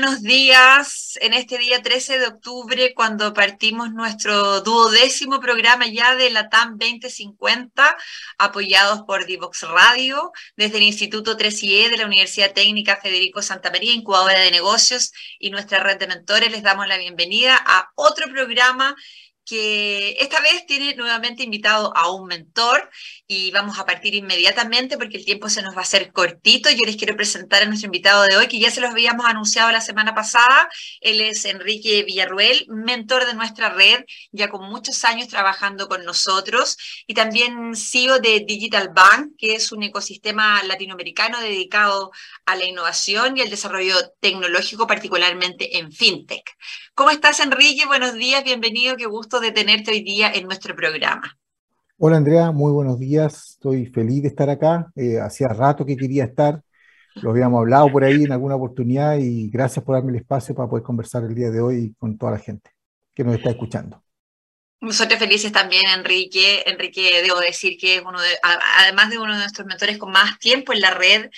buenos días en este día 13 de octubre cuando partimos nuestro duodécimo programa ya de la TAM 2050 apoyados por Divox Radio desde el Instituto 3IE de la Universidad Técnica Federico Santa María, incubadora de negocios y nuestra red de mentores. Les damos la bienvenida a otro programa que esta vez tiene nuevamente invitado a un mentor y vamos a partir inmediatamente porque el tiempo se nos va a hacer cortito. Yo les quiero presentar a nuestro invitado de hoy, que ya se los habíamos anunciado la semana pasada. Él es Enrique Villarruel, mentor de nuestra red, ya con muchos años trabajando con nosotros y también CEO de Digital Bank, que es un ecosistema latinoamericano dedicado a la innovación y el desarrollo tecnológico, particularmente en FinTech. ¿Cómo estás, Enrique? Buenos días, bienvenido, qué gusto de tenerte hoy día en nuestro programa. Hola, Andrea, muy buenos días. Estoy feliz de estar acá. Eh, hacía rato que quería estar. Lo habíamos hablado por ahí en alguna oportunidad y gracias por darme el espacio para poder conversar el día de hoy con toda la gente que nos está escuchando. Nosotros felices también, Enrique. Enrique, debo decir que es uno de, además de uno de nuestros mentores con más tiempo en la red,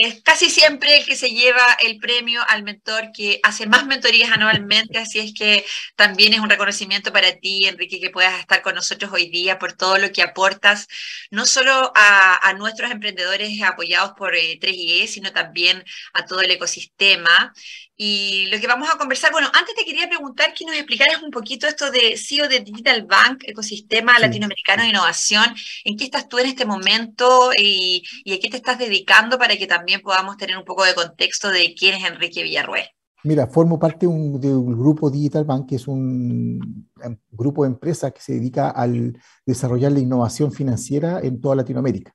es casi siempre el que se lleva el premio al mentor que hace más mentorías anualmente, así es que también es un reconocimiento para ti, Enrique, que puedas estar con nosotros hoy día por todo lo que aportas, no solo a, nuestros emprendedores apoyados por 3IE, eh, sino también a todo el ecosistema. Y lo que vamos a conversar, bueno, antes te quería preguntar que nos explicaras un poquito esto de CEO de Digital Bank, Ecosistema Latinoamericano de Innovación, en qué estás tú en este momento y, y a qué te estás dedicando para que también podamos tener un poco de contexto de quién es Enrique Villarruel. Mira, formo parte de un, grupo Digital Bank, que es un, grupo de empresas que se dedica al desarrollar la innovación financiera en toda Latinoamérica.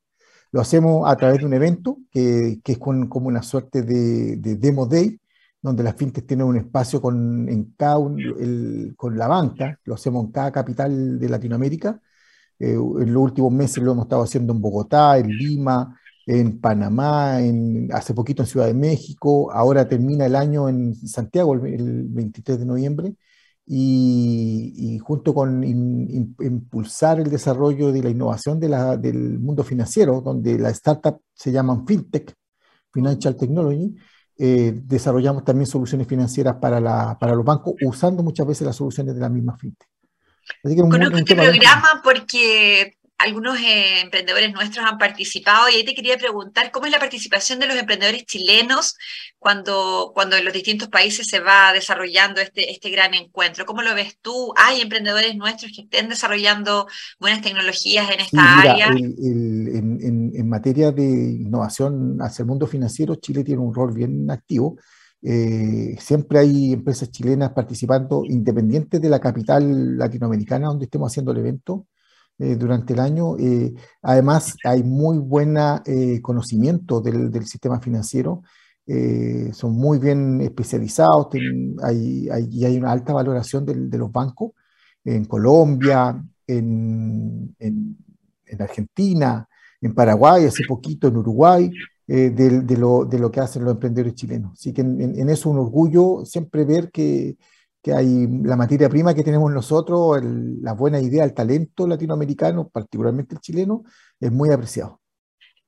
Lo hacemos a través de un evento que, que es como una suerte de, de Demo Day, donde las fintech tienen un espacio con, en cada con la banca, lo hacemos en cada capital de Latinoamérica. Eh, en los últimos meses lo hemos estado haciendo en Bogotá, en Lima, en Panamá, en, hace poquito en Ciudad de México, ahora termina el año en Santiago el, 23 de noviembre, y, junto con impulsar el desarrollo de la innovación de la, del mundo financiero, donde las startups se llaman FinTech, Financial Technology, eh, desarrollamos también soluciones financieras para, la, para los bancos, usando muchas veces las soluciones de la misma FinTech. Así que Conozco este programa porque algunos eh, emprendedores nuestros han participado y ahí te quería preguntar cómo es la participación de los emprendedores chilenos cuando, cuando en los distintos países se va desarrollando este, este gran encuentro. ¿Cómo lo ves tú? ¿Hay emprendedores nuestros que estén desarrollando buenas tecnologías en esta área? en, materia de innovación hacia el mundo financiero, Chile tiene un rol bien activo. Eh, siempre hay empresas chilenas participando, independientes de la capital latinoamericana donde estemos haciendo el evento. Eh, durante el año. Eh, además, hay muy buen eh, conocimiento del, del, sistema financiero, son muy bien especializados hay, hay, y hay una alta valoración de los bancos en Colombia, en, en, en, Argentina, en Paraguay, hace poquito en Uruguay. De, de, lo, de, lo, que hacen los emprendedores chilenos. Así que en, en eso un orgullo siempre ver que, que hay la materia prima que tenemos nosotros, la buena idea, el talento latinoamericano, particularmente el chileno, es muy apreciado.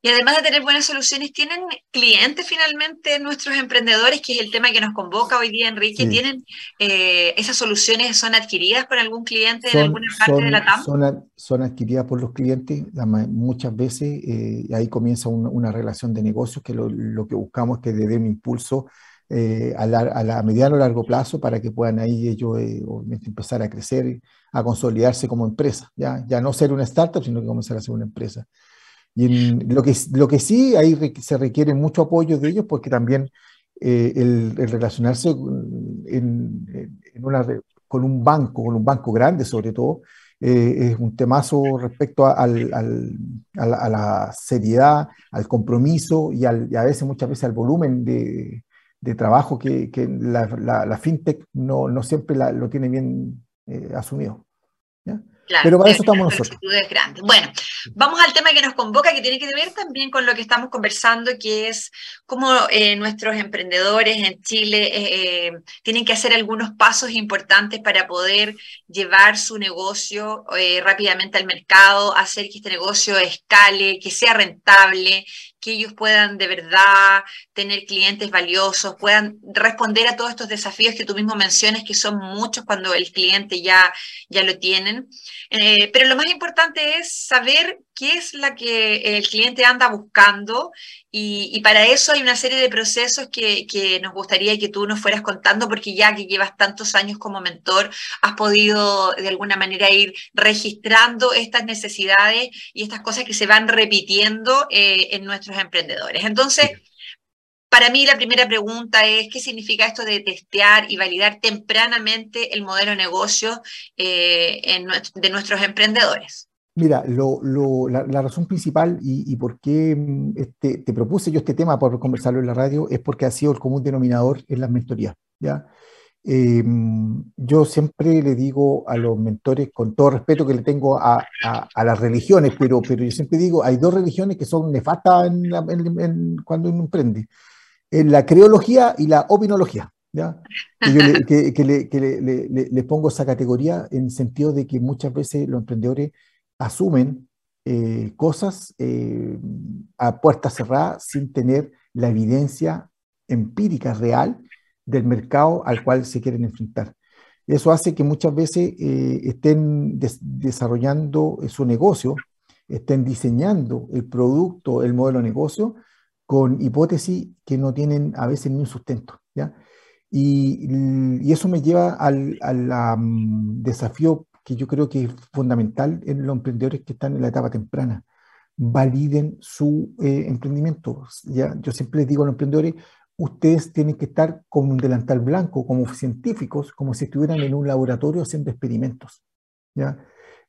Y además de tener buenas soluciones, ¿tienen clientes finalmente nuestros emprendedores, que es el tema que nos convoca hoy día, Enrique? ¿Tienen eh, esas soluciones, son adquiridas por algún cliente en alguna parte de la TAM? Son, son, adquiridas por los clientes muchas veces, eh, ahí comienza una relación de negocios que lo, lo, que buscamos es que le dé un impulso eh, a, la, a, mediano o largo plazo para que puedan ahí ellos eh, empezar a crecer, a consolidarse como empresa, ¿ya? ya no ser una startup, sino que comenzar a ser una empresa. Y lo, que, lo que sí, ahí se requiere mucho apoyo de ellos porque también eh, el, relacionarse con un banco, con un banco grande sobre todo, es un temazo respecto a, al, a, la, la, seriedad, al compromiso y, y, a veces, muchas veces, al volumen de, de trabajo que, que la, la, fintech no, no, siempre lo tiene bien eh, asumido. Pero para eso estamos nosotros. Grandes. Bueno, vamos al tema que nos convoca, que tiene que ver también con lo que estamos conversando, que es cómo eh, nuestros emprendedores en Chile eh, eh, tienen que hacer algunos pasos importantes para poder llevar su negocio rápidamente al mercado, hacer que este negocio escale, que sea rentable, que ellos puedan de verdad tener clientes valiosos, puedan responder a todos estos desafíos que tú mismo mencionas, que son muchos cuando el cliente ya, ya lo tienen. Eh, pero lo más importante es saber qué es la que el cliente anda buscando y, para eso hay una serie de procesos que, que, nos gustaría que tú nos fueras contando, porque ya que llevas tantos años como mentor, has podido de alguna manera ir registrando estas necesidades y estas cosas que se van repitiendo eh, en nuestros emprendedores. Entonces, para mí la primera pregunta es, ¿qué significa esto de testear y validar tempranamente el modelo de negocio eh, de nuestros emprendedores? Mira, la, razón principal y, por qué mm, este, te propuse yo este tema por conversarlo en la radio es porque ha sido el común denominador en las mentorías. ¿ya? Em, yo siempre le digo a los mentores, con todo respeto que le tengo a, las religiones, pero, pero yo siempre digo, hay dos religiones que son nefastas cuando uno emprende, en la creología y la opinología. ¿ya? Que, yo le, que, le, pongo esa categoría en el sentido de que muchas veces los emprendedores asumen eh, cosas eh, a puerta cerrada sin tener la evidencia empírica real del mercado al cual se quieren enfrentar. Eso hace que muchas veces eh, estén desarrollando su negocio, estén diseñando el producto, el modelo de negocio, con hipótesis que no tienen a veces ni un sustento. ¿ya? Y, eso me lleva al, mm, desafío que yo creo que es fundamental en los emprendedores que están en la etapa temprana. Validen su eh, emprendimiento. ¿ya? Yo siempre les digo a los emprendedores, ustedes tienen que estar con un delantal blanco, como científicos, como si estuvieran en un laboratorio haciendo experimentos. ¿ya?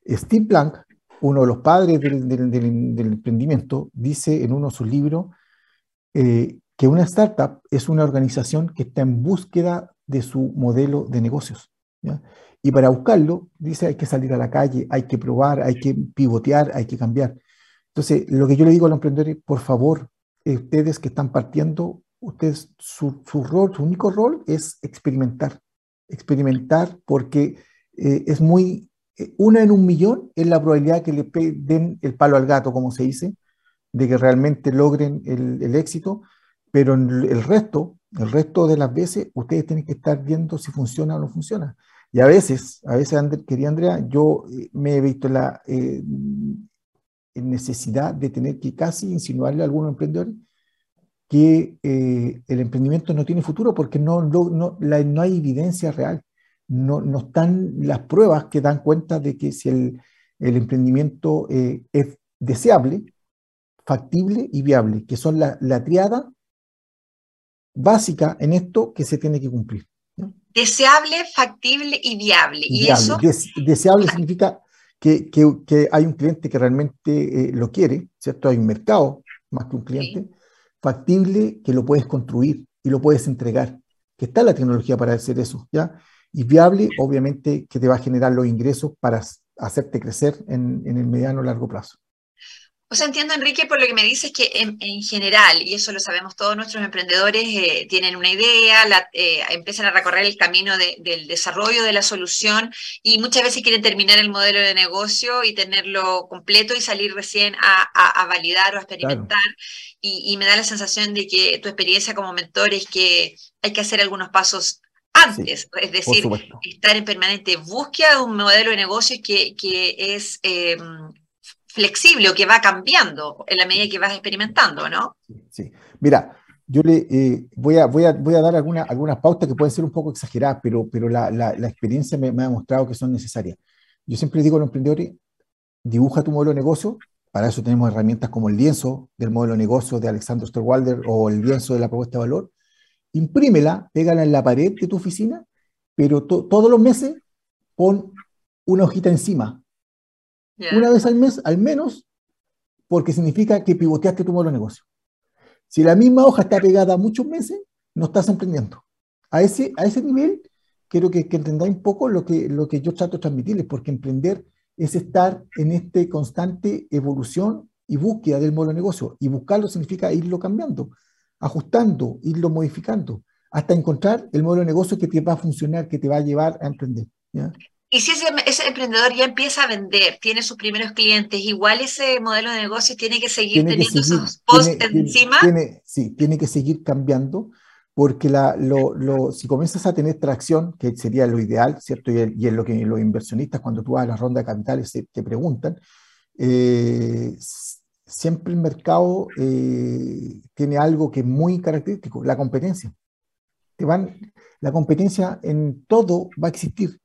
Steve Blank, uno de los padres del, del, emprendimiento, dice en uno de sus libros eh, que una startup es una organización que está en búsqueda de su modelo de negocios. ¿Ya? Y para buscarlo, dice, hay que salir a la calle, hay que probar, hay que pivotear, hay que cambiar. Entonces, lo que yo le digo a los emprendedores, por favor, eh, ustedes que están partiendo, ustedes, su, rol, su único rol es experimentar. Experimentar porque eh, es muy, eh, una en un millón es la probabilidad que le den el palo al gato, como se dice, de que realmente logren el éxito, pero el resto, el resto de las veces, ustedes tienen que estar viendo si funciona o no funciona. Y a veces, a veces, querida Andrea, yo eh, me he visto la eh, necesidad de tener que casi insinuarle a algunos emprendedores que eh, el emprendimiento no tiene futuro porque no, no, no, no hay evidencia real. No, no, están las pruebas que dan cuenta de que si el, el emprendimiento es deseable, factible y viable, que son la, la triada básica en esto que se tiene que cumplir. Deseable, factible y viable. Y eso... deseable significa que, que, hay un cliente que realmente eh, lo quiere, ¿cierto? Hay un mercado más que un cliente. Factible, que lo puedes construir y lo puedes entregar, que está la tecnología para hacer eso, ¿ya? Y viable, obviamente, que te va a generar los ingresos para hacerte crecer en, en el mediano o largo plazo. O sea, entiendo, Enrique, por lo que me dices que en, general, y eso lo sabemos todos nuestros emprendedores, eh, tienen una idea, la, eh, empiezan a recorrer el camino del desarrollo de la solución y muchas veces quieren terminar el modelo de negocio y tenerlo completo y salir recién a, validar o a experimentar. Y, me da la sensación de que tu experiencia como mentor es que hay que hacer algunos pasos antes, es decir, estar en permanente búsqueda de un modelo de negocio que, que es em, flexible o que va cambiando en la medida que vas experimentando, ¿no? Sí, mira, yo le eh, voy, a, voy, a, voy a dar alguna, algunas pautas que pueden ser un poco exageradas, pero, pero la, la, experiencia me, ha demostrado que son necesarias. Yo siempre digo a los emprendedores, dibuja tu modelo de negocio, para eso tenemos herramientas como el lienzo del modelo de negocio de Alexander Osterwalder o el lienzo de la propuesta de valor, imprímela, pégala en la pared de tu oficina, pero todos los meses pon una hojita encima una vez al mes, al menos, porque significa que pivoteaste tu modelo de negocio. Si la misma hoja está pegada muchos meses, no estás emprendiendo. A ese, a ese nivel, quiero que, que entendáis un poco lo que, lo que yo trato de transmitirles, porque emprender es estar en esta constante evolución y búsqueda del modelo de negocio. Y buscarlo significa irlo cambiando, ajustando, irlo modificando, hasta encontrar el modelo de negocio que te va a funcionar, que te va a llevar a emprender. Y si ese, emprendedor ya empieza a vender, tiene sus primeros clientes, igual ese modelo de negocio tiene que seguir teniendo esos posts encima. sí, tiene que seguir cambiando, porque la, lo, si comienzas a tener tracción, que sería lo ideal, ¿cierto? Y, es lo que los inversionistas, cuando tú vas a la ronda de capitales, te preguntan, eh, siempre el mercado eh, tiene algo que es muy característico, la competencia. Te van, la competencia en todo va a existir,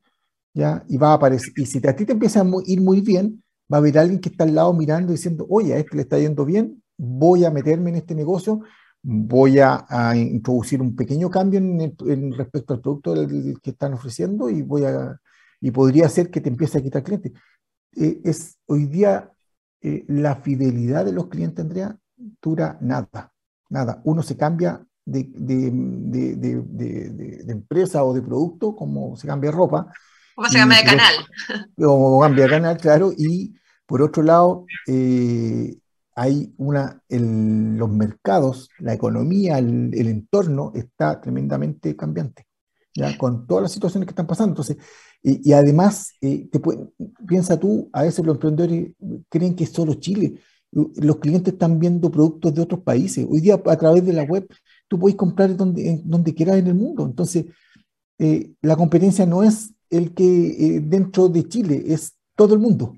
¿ya? Y va a aparecer. Y si a ti te empieza a ir muy bien, va a haber alguien que está al lado mirando diciendo, oye, a este le está yendo bien, voy a meterme en este negocio, voy a, introducir un pequeño cambio en, respecto al producto que están ofreciendo y voy a y podría ser que te empiece a quitar clientes. Eh, es hoy día eh, la fidelidad de los clientes, Andrea, dura nada, nada. Uno se cambia de, empresa o de producto como se cambia de ropa. Como se cambia de canal. Como cambia de canal, claro. Y por otro lado, eh, hay una, los mercados, la economía, el, entorno está tremendamente cambiante, ¿ya? con todas las situaciones que están pasando. Entonces, y, además, eh, te piensa tú, a veces los emprendedores creen que es solo Chile. Los clientes están viendo productos de otros países. Hoy día, a través de la web, tú puedes comprar donde, donde quieras en el mundo. Entonces, eh, la competencia no es el que eh, dentro de Chile, es todo el mundo.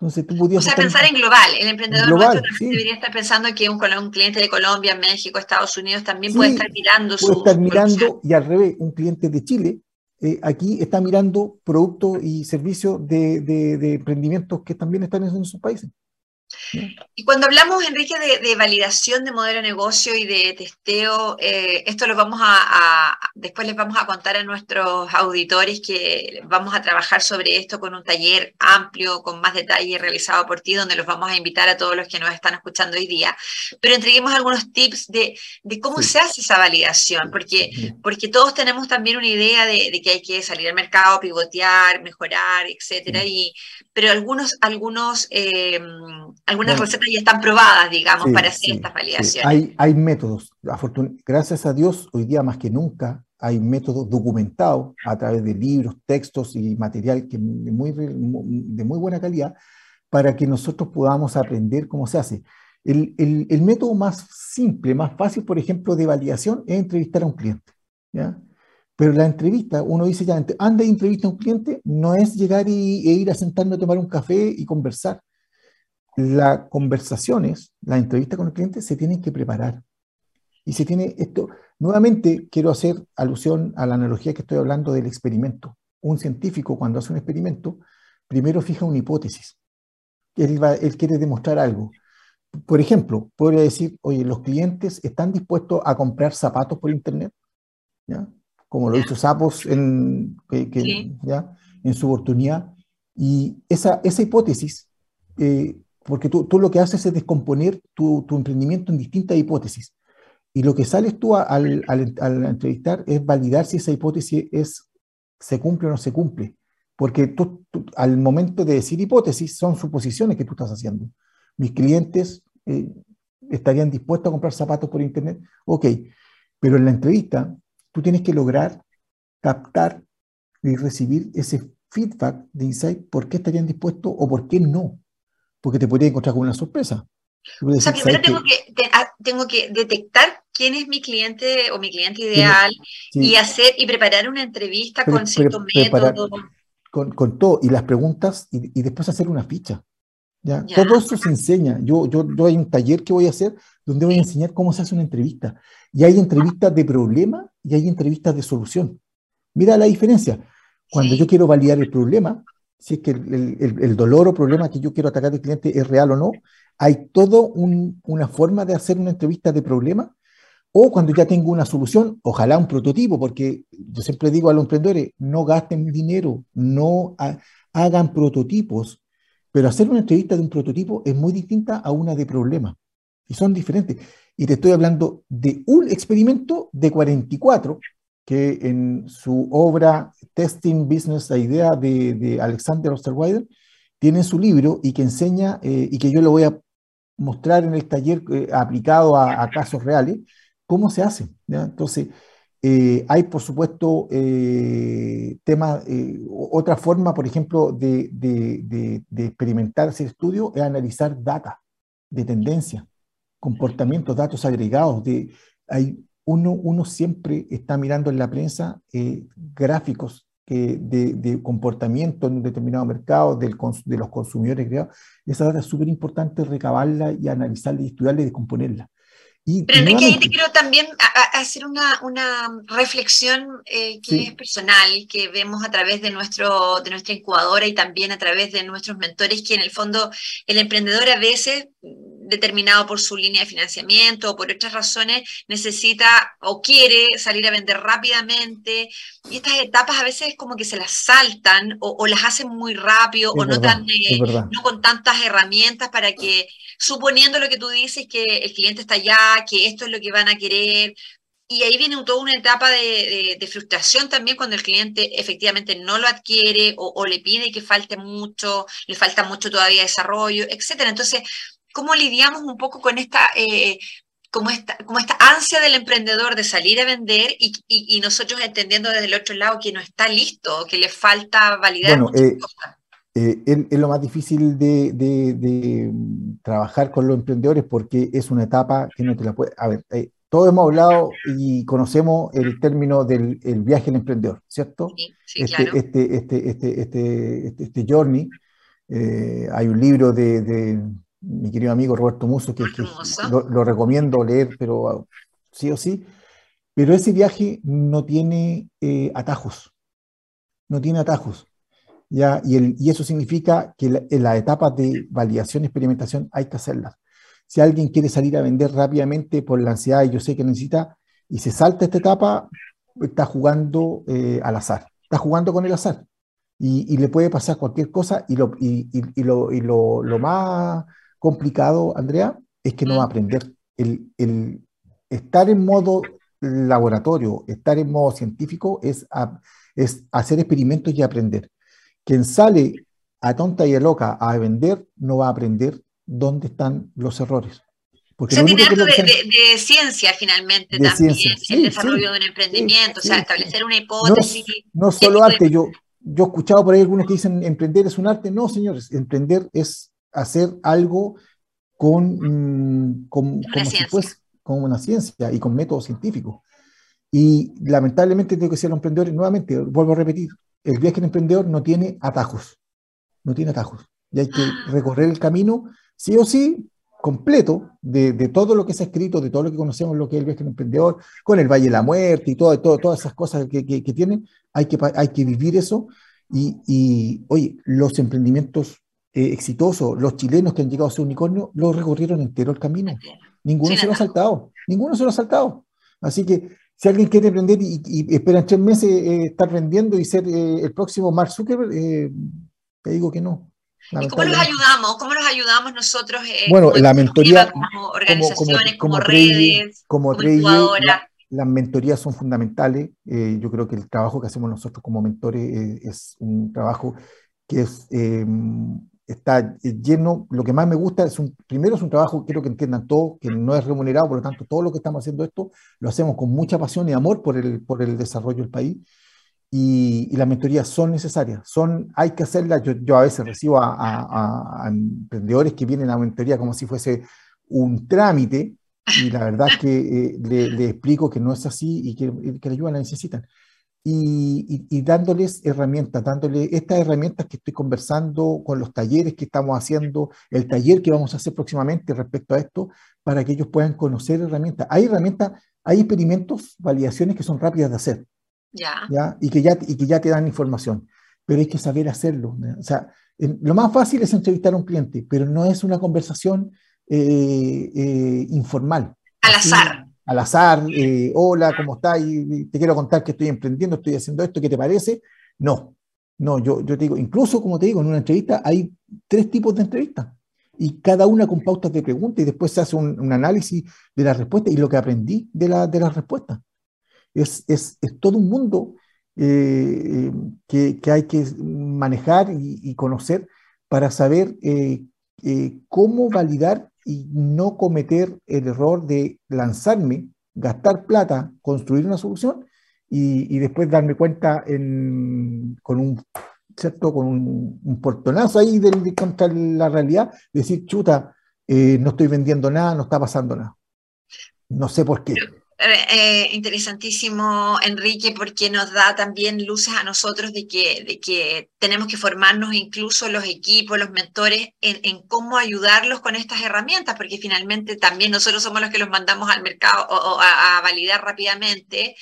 Entonces, tú podías o sea, pensar en global. El emprendedor global, debería estar pensando que un, un, cliente de Colombia, México, Estados Unidos también puede estar mirando puede su. Puede estar mirando, y al revés, un cliente de Chile eh, aquí está mirando productos y servicios de, de, emprendimientos que también están en, sus países. Y cuando hablamos, Enrique, de, validación de modelo de negocio y de testeo, eh, esto lo vamos a, después les vamos a contar a nuestros auditores que vamos a trabajar sobre esto con un taller amplio, con más detalle realizado por ti, donde los vamos a invitar a todos los que nos están escuchando hoy día. Pero entreguemos algunos tips de, cómo se hace esa validación, porque, porque todos tenemos también una idea de, que hay que salir al mercado, pivotear, mejorar, etcétera, y, pero algunos, algunos eh, algunas recetas ya están probadas, digamos, para hacer estas validaciones. Hay, hay métodos. Gracias a Dios, hoy día más que nunca hay métodos documentados a través de libros, textos y material que de, muy, de muy buena calidad para que nosotros podamos aprender cómo se hace. El, el, el, método más simple, más fácil, por ejemplo, de validación es entrevistar a un cliente. ¿ya? Pero la entrevista, uno dice ya, anda y entrevista a un cliente, no es llegar y, e ir a sentarme a tomar un café y conversar las conversaciones, la entrevista con el cliente se tienen que preparar. Y se tiene esto, nuevamente quiero hacer alusión a la analogía que estoy hablando del experimento. Un científico cuando hace un experimento, primero fija una hipótesis. Él, va, él quiere demostrar algo. Por ejemplo, podría decir, oye, los clientes están dispuestos a comprar zapatos por Internet, ¿ya? como lo hizo Sapos en, ¿ya? en su oportunidad. Y esa, esa hipótesis eh, porque tú, tú, lo que haces es descomponer tu, tu, emprendimiento en distintas hipótesis. Y lo que sales tú al, al, entrevistar es validar si esa hipótesis es, se cumple o no se cumple. Porque tú, al momento de decir hipótesis son suposiciones que tú estás haciendo. Mis clientes eh, estarían dispuestos a comprar zapatos por internet. Ok, pero en la entrevista tú tienes que lograr captar y recibir ese feedback de insight, por qué estarían dispuestos o por qué no porque te podría encontrar con una sorpresa. O sea, primero tengo que, ah, tengo que detectar quién es mi cliente o mi cliente ideal y hacer y preparar una entrevista con cierto método. Con, con, todo, y las preguntas, y, después hacer una ficha. ¿ya? Todo eso se enseña. Yo, yo, yo hay un taller que voy a hacer donde voy a enseñar cómo se hace una entrevista. Y hay entrevistas de problema y hay entrevistas de solución. Mira la diferencia. Cuando yo quiero validar el problema, si es que el, dolor o problema que yo quiero atacar al cliente es real o no. Hay todo una forma de hacer una entrevista de problema o cuando ya tengo una solución, ojalá un prototipo, porque yo siempre digo a los emprendedores, no gasten dinero, no hagan prototipos, pero hacer una entrevista de un prototipo es muy distinta a una de problema y son diferentes. Y te estoy hablando de un experimento de 44 que en su obra Testing Business, la idea de, Alexander Osterweider, tienen su libro y que enseña, eh, y que yo lo voy a mostrar en el taller eh, aplicado a, casos reales, cómo se hace. Entonces, eh, hay, por supuesto, temas, otra forma, por ejemplo, de, de, de, experimentar ese estudio es analizar data de tendencia, comportamientos, datos agregados. De, hay, uno, uno siempre está mirando en la prensa gráficos de, comportamiento en un determinado mercado, del, de los consumidores Esa data es súper importante recabarla y analizarla y estudiarla y descomponerla. Y, Pero Enrique, ahí te quiero también hacer una, una reflexión eh, que es personal, que vemos a través de, nuestro, de nuestra incubadora y también a través de nuestros mentores, que en el fondo el emprendedor a veces determinado por su línea de financiamiento o por otras razones, necesita o quiere salir a vender rápidamente. Y estas etapas a veces como que se las saltan o, las hacen muy rápido o no, tan, eh, no con tantas herramientas para que, suponiendo lo que tú dices, que el cliente está allá, que esto es lo que van a querer, y ahí viene toda una etapa de, frustración también cuando el cliente efectivamente no lo adquiere o, o, le pide que falte mucho, le falta mucho todavía desarrollo, etcétera. Entonces, ¿Cómo lidiamos un poco con esta, eh, como esta, como esta ansia del emprendedor de salir a vender y, nosotros entendiendo desde el otro lado que no está listo, que le falta validar bueno, eh, eh, es, lo más difícil de, trabajar con los emprendedores porque es una etapa que no te la puede... A ver, todos hemos hablado y conocemos el término del viaje del emprendedor, ¿cierto? Sí, sí, este, claro. este, este, este, este, este, este journey, hay un libro de, mi querido amigo Roberto Muso, que, lo, recomiendo leer, pero ah, sí o sí. Pero ese viaje no tiene eh, atajos, no tiene atajos. ¿ya? Y, el, y eso significa que en la etapa de validación y experimentación hay que hacerlas. Si alguien quiere salir a vender rápidamente por la ansiedad y yo sé que necesita, y se salta esta etapa, está jugando eh, al azar, está jugando con el azar. Y, y, le puede pasar cualquier cosa y lo, y, y lo, lo, lo, más complicado, Andrea, es que no va a aprender. El, el estar en modo laboratorio, estar en modo científico es, es hacer experimentos y aprender. Quien sale a tonta y a loca a vender no va a aprender dónde están los errores. Porque se tiene algo de, ciencia finalmente también, el desarrollo de un emprendimiento, o sea, establecer una hipótesis. No, no solo arte, yo, yo he escuchado por ahí algunos que dicen emprender es un arte, no señores, emprender es hacer algo con, mm, como, como una ciencia y con métodos científicos. Y lamentablemente tengo que ser los emprendedores, nuevamente, vuelvo a repetir, el viaje del emprendedor no tiene atajos, no tiene atajos. Y hay que ah. recorrer el camino, sí o sí, completo de, de, todo lo que se ha escrito, de todo lo que conocemos, lo que es el viaje del emprendedor, con el Valle de la Muerte y todo, todo todas esas cosas que, que, que tienen, hay que, hay que vivir eso. Y, y, oye, los emprendimientos eh, exitoso, los chilenos que han llegado a ser unicornio, lo recorrieron entero el camino. Ninguno se lo ha saltado, ninguno se lo ha saltado. Así que si alguien quiere emprender y, y espera tres meses eh, estar vendiendo y ser eh, el próximo Mark Zuckerberg, te digo que no. ¿Y cómo los ayudamos? ¿Cómo los ayudamos nosotros? bueno, la mentoría, como organizaciones, como, redes, como, las mentorías son fundamentales. yo creo que el trabajo que hacemos nosotros como mentores es un trabajo que es está lleno, lo que más me gusta es un, primero es un trabajo, quiero que entiendan todos, que no es remunerado, por lo tanto, todo lo que estamos haciendo esto lo hacemos con mucha pasión y amor por el, por el desarrollo del país. Y, las mentorías son necesarias, son, hay que hacerlas. Yo, yo a veces recibo a, emprendedores que vienen a mentoría como si fuese un trámite, y la verdad es que eh, le, explico que no es así y que, que la ayuda la necesitan y, dándoles herramientas, dándoles estas herramientas que estoy conversando con los talleres que estamos haciendo, el taller que vamos a hacer próximamente respecto a esto, para que ellos puedan conocer herramientas. Hay herramientas, hay experimentos, validaciones que son rápidas de hacer. Ya. Y, que ya, y que ya te dan información, pero hay que saber hacerlo. O sea, lo más fácil es entrevistar a un cliente, pero no es una conversación eh, eh, informal. Al azar al azar, eh, hola, ¿cómo estás? Y, te quiero contar que estoy emprendiendo, estoy haciendo esto, ¿qué te parece? No, no, yo, te digo, incluso como te digo, en una entrevista hay tres tipos de entrevistas y cada una con pautas de preguntas y después se hace un, análisis de la respuesta y lo que aprendí de, la, de las respuestas. Es, es, todo un mundo eh, que, hay que manejar y, conocer para saber eh, cómo validar y no cometer el error de lanzarme, gastar plata, construir una solución y, después darme cuenta con un ¿cierto? Con un, portonazo ahí de, contra la realidad, decir, chuta, eh, no estoy vendiendo nada, no está pasando nada. No sé por qué. Eh, eh, interesantísimo, Enrique, porque nos da también luces a nosotros de que, de que tenemos que formarnos incluso los equipos, los mentores, en, cómo ayudarlos con estas herramientas, porque finalmente también nosotros somos los que los mandamos al mercado o, a, validar rápidamente,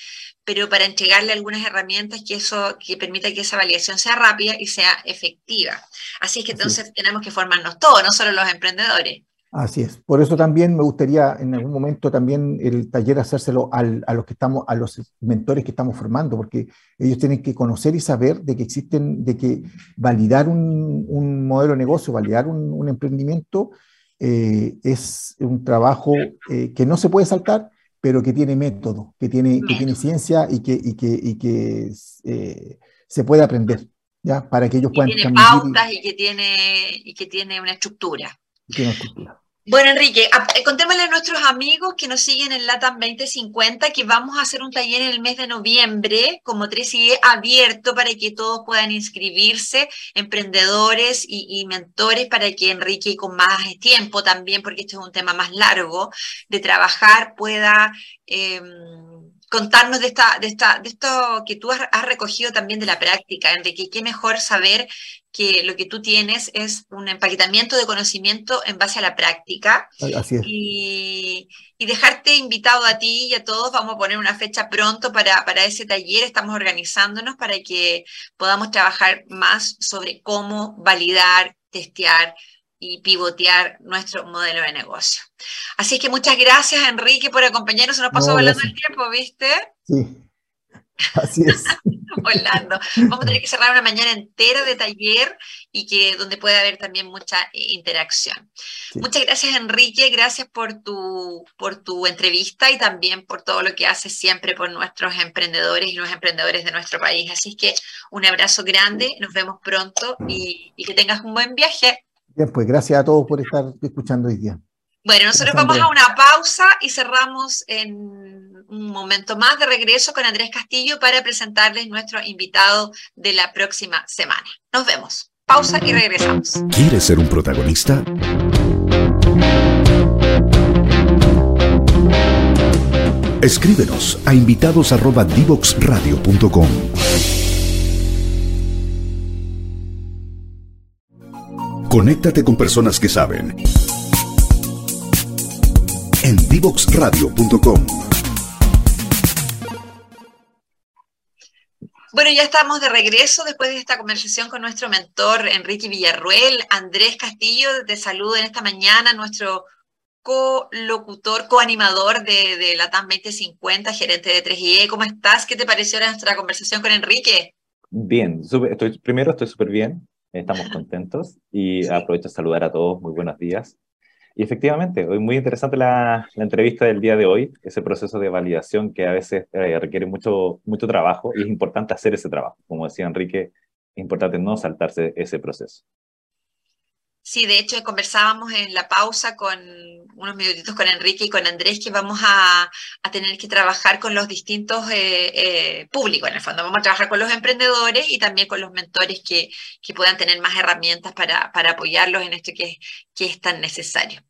pero para entregarle algunas herramientas que eso que permita que esa validación sea rápida y sea efectiva. Así es que entonces tenemos que formarnos todos, no solo los emprendedores. Así es. Por eso también me gustaría en algún momento también el taller hacérselo a los que estamos, a los mentores que estamos formando, porque ellos tienen que conocer y saber de que existen, de que validar un, modelo de negocio, validar un, emprendimiento eh, es un trabajo eh, que no se puede saltar, pero que tiene método, que tiene, que tiene ciencia y que, y que, y que eh, se puede aprender, ¿ya? Para que ellos puedan... Tiene pautas y que tiene, y que tiene una estructura. Tiene una estructura. Bueno, Enrique, eh, contémosle a nuestros amigos que nos siguen en LATAM 2050 que vamos a hacer un taller en el mes de noviembre como 3IE abierto para que todos puedan inscribirse, emprendedores y, mentores, para que Enrique con más tiempo también, porque este es un tema más largo de trabajar, pueda... Em, contarnos de, esta, de, esta, de esto que tú has, recogido también de la práctica, Enrique. Qué mejor saber que lo que tú tienes es un empaquetamiento de conocimiento en base a la práctica. Así es. Y, dejarte invitado a ti y a todos. Vamos a poner una fecha pronto para, para ese taller. Estamos organizándonos para que podamos trabajar más sobre cómo validar, testear, y pivotear nuestro modelo de negocio. Así que muchas gracias, Enrique, por acompañarnos. Se nos pasó volando el tiempo, ¿viste? Sí, así es. volando. Vamos a tener que cerrar una mañana entera de taller y que donde puede haber también mucha eh, interacción. Muchas gracias, Enrique. Gracias por tu, por tu entrevista y también por todo lo que haces siempre por nuestros emprendedores y los emprendedores de nuestro país. Así que un abrazo grande. Nos vemos pronto y, y que tengas un buen viaje. Bien, pues gracias a todos por estar escuchando hoy día. Bueno, nosotros vamos a una pausa y cerramos en un momento más de regreso con Andrés Castillo para presentarles nuestro invitado de la próxima semana. Nos vemos. Pausa y regresamos. ¿Quieres ser un protagonista? Escríbenos a invitados@divoxradio.com. Conéctate con personas que saben. En divoxradio.com. Bueno, ya estamos de regreso después de esta conversación con nuestro mentor Enrique Villarruel. Andrés Castillo, te saludo en esta mañana, nuestro co-locutor, co-animador de, de la TAM 2050, gerente de 3IE. ¿Cómo estás? ¿Qué te pareció nuestra conversación con Enrique? Bien, estoy, primero estoy súper bien. Estamos contentos y aprovecho a saludar a todos. Muy buenos días. Y efectivamente, hoy muy interesante la, la, entrevista del día de hoy, ese proceso de validación que a veces eh, requiere mucho, mucho trabajo y es importante hacer ese trabajo. Como decía Enrique, es importante no saltarse ese proceso. Sí, de hecho conversábamos en la pausa con unos minutitos con Enrique y con Andrés que vamos a, tener que trabajar con los distintos eh, eh, públicos, en el fondo. Vamos a trabajar con los emprendedores y también con los mentores que, puedan tener más herramientas para, apoyarlos en esto que, que es tan necesario.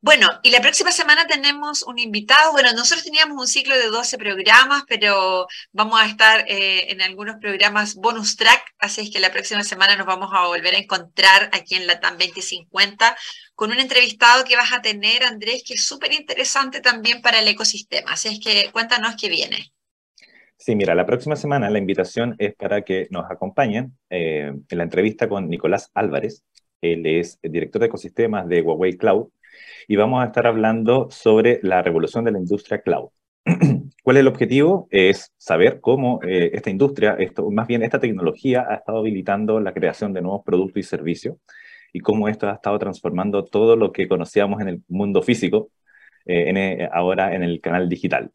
Bueno, y la próxima semana tenemos un invitado. Bueno, nosotros teníamos un ciclo de 12 programas, pero vamos a estar eh, en algunos programas bonus track, así es que la próxima semana nos vamos a volver a encontrar aquí en la TAM 2050 con un entrevistado que vas a tener, Andrés, que es súper interesante también para el ecosistema. Así es que cuéntanos qué viene. Sí, mira, la próxima semana la invitación es para que nos acompañen eh, en la entrevista con Nicolás Álvarez. Él es el director de ecosistemas de Huawei Cloud y vamos a estar hablando sobre la revolución de la industria cloud. ¿Cuál es el objetivo? Es saber cómo eh, esta industria, esto, más bien esta tecnología, ha estado habilitando la creación de nuevos productos y servicios y cómo esto ha estado transformando todo lo que conocíamos en el mundo físico, eh, en, eh, ahora en el canal digital.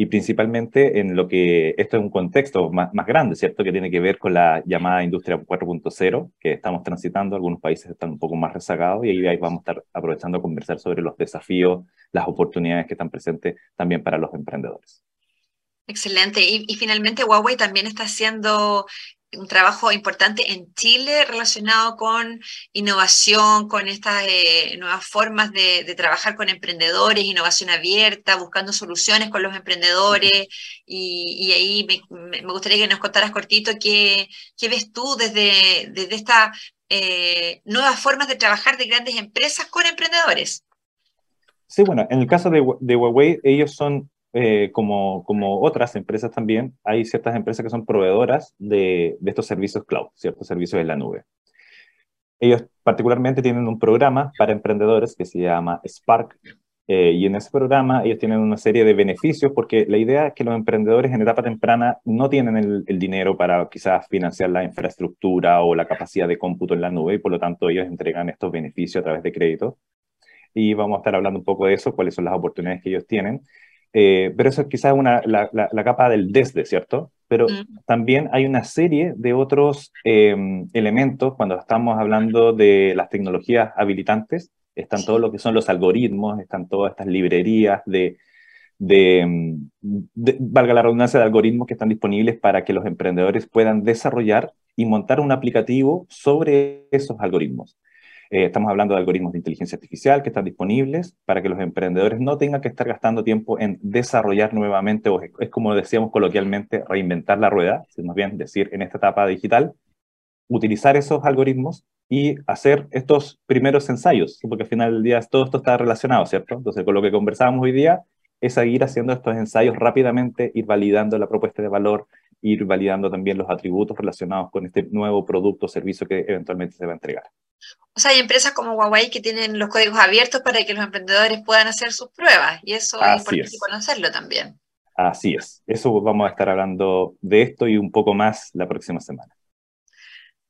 Y principalmente en lo que esto es un contexto más, grande, ¿cierto? Que tiene que ver con la llamada industria 4.0 que estamos transitando. Algunos países están un poco más rezagados y ahí vamos a estar aprovechando a conversar sobre los desafíos, las oportunidades que están presentes también para los emprendedores. Excelente. Y, y, finalmente Huawei también está haciendo un trabajo importante en Chile relacionado con innovación, con estas eh, nuevas formas de, de, trabajar con emprendedores, innovación abierta, buscando soluciones con los emprendedores. Y, y ahí me, me, gustaría que nos contaras cortito qué, qué ves tú desde, desde estas eh, nuevas formas de trabajar de grandes empresas con emprendedores. Sí, bueno, en el caso de, de Huawei, ellos son eh, como, como otras empresas también, hay ciertas empresas que son proveedoras de, de estos servicios cloud, ciertos servicios en la nube. Ellos particularmente tienen un programa para emprendedores que se llama Spark, eh, y en ese programa ellos tienen una serie de beneficios porque la idea es que los emprendedores en etapa temprana no tienen el, el, dinero para quizás financiar la infraestructura o la capacidad de cómputo en la nube y por lo tanto ellos entregan estos beneficios a través de crédito. Y vamos a estar hablando un poco de eso, cuáles son las oportunidades que ellos tienen. Eh, pero eso es quizás una, la, la, la, capa del desde, ¿cierto? Pero mm. también hay una serie de otros eh, elementos cuando estamos hablando de las tecnologías habilitantes. Están todo lo que son los algoritmos, están todas estas librerías de, de, de, valga la redundancia, de algoritmos que están disponibles para que los emprendedores puedan desarrollar y montar un aplicativo sobre esos algoritmos. Eh, estamos hablando de algoritmos de inteligencia artificial que están disponibles para que los emprendedores no tengan que estar gastando tiempo en desarrollar nuevamente, o es como decíamos coloquialmente, reinventar la rueda, más bien decir en esta etapa digital, utilizar esos algoritmos y hacer estos primeros ensayos, porque al final del día todo esto está relacionado, ¿cierto? Entonces, con lo que conversábamos hoy día es seguir haciendo estos ensayos rápidamente, ir validando la propuesta de valor, ir validando también los atributos relacionados con este nuevo producto o servicio que eventualmente se va a entregar. O sea, hay empresas como Huawei que tienen los códigos abiertos para que los emprendedores puedan hacer sus pruebas y eso Así es importante es. conocerlo también. Así es. Eso vamos a estar hablando de esto y un poco más la próxima semana.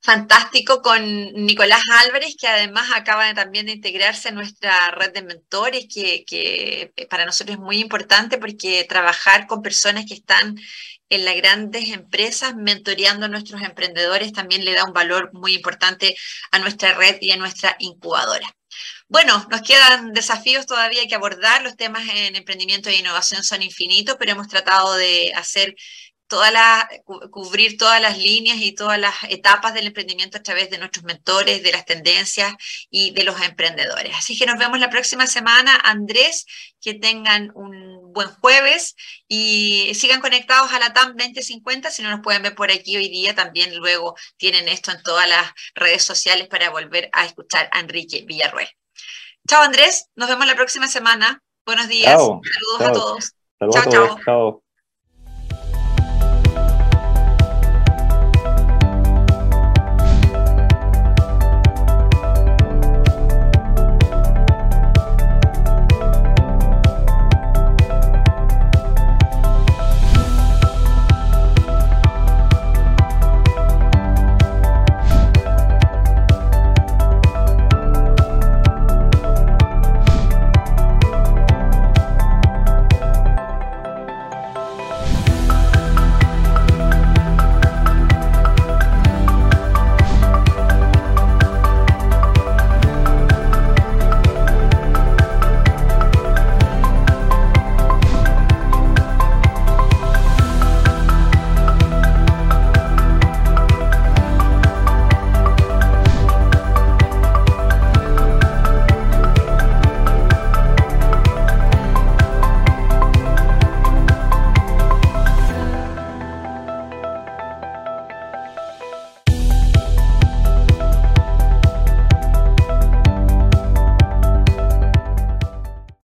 Fantástico con Nicolás Álvarez, que además acaba también de integrarse a nuestra red de mentores, que, que para nosotros es muy importante porque trabajar con personas que están en las grandes empresas, mentoreando a nuestros emprendedores, también le da un valor muy importante a nuestra red y a nuestra incubadora. Bueno, nos quedan desafíos todavía que abordar. Los temas en emprendimiento e innovación son infinitos, pero hemos tratado de hacer toda la, cubrir todas las líneas y todas las etapas del emprendimiento a través de nuestros mentores, de las tendencias y de los emprendedores. Así que nos vemos la próxima semana. Andrés, que tengan un buen jueves y sigan conectados a la TAM 2050. Si no nos pueden ver por aquí hoy día, también luego tienen esto en todas las redes sociales para volver a escuchar a Enrique Villarruel. Chao Andrés, nos vemos la próxima semana. Buenos días. Chao. Saludos chao. a todos. Saludos chao, a todos. chao. chao.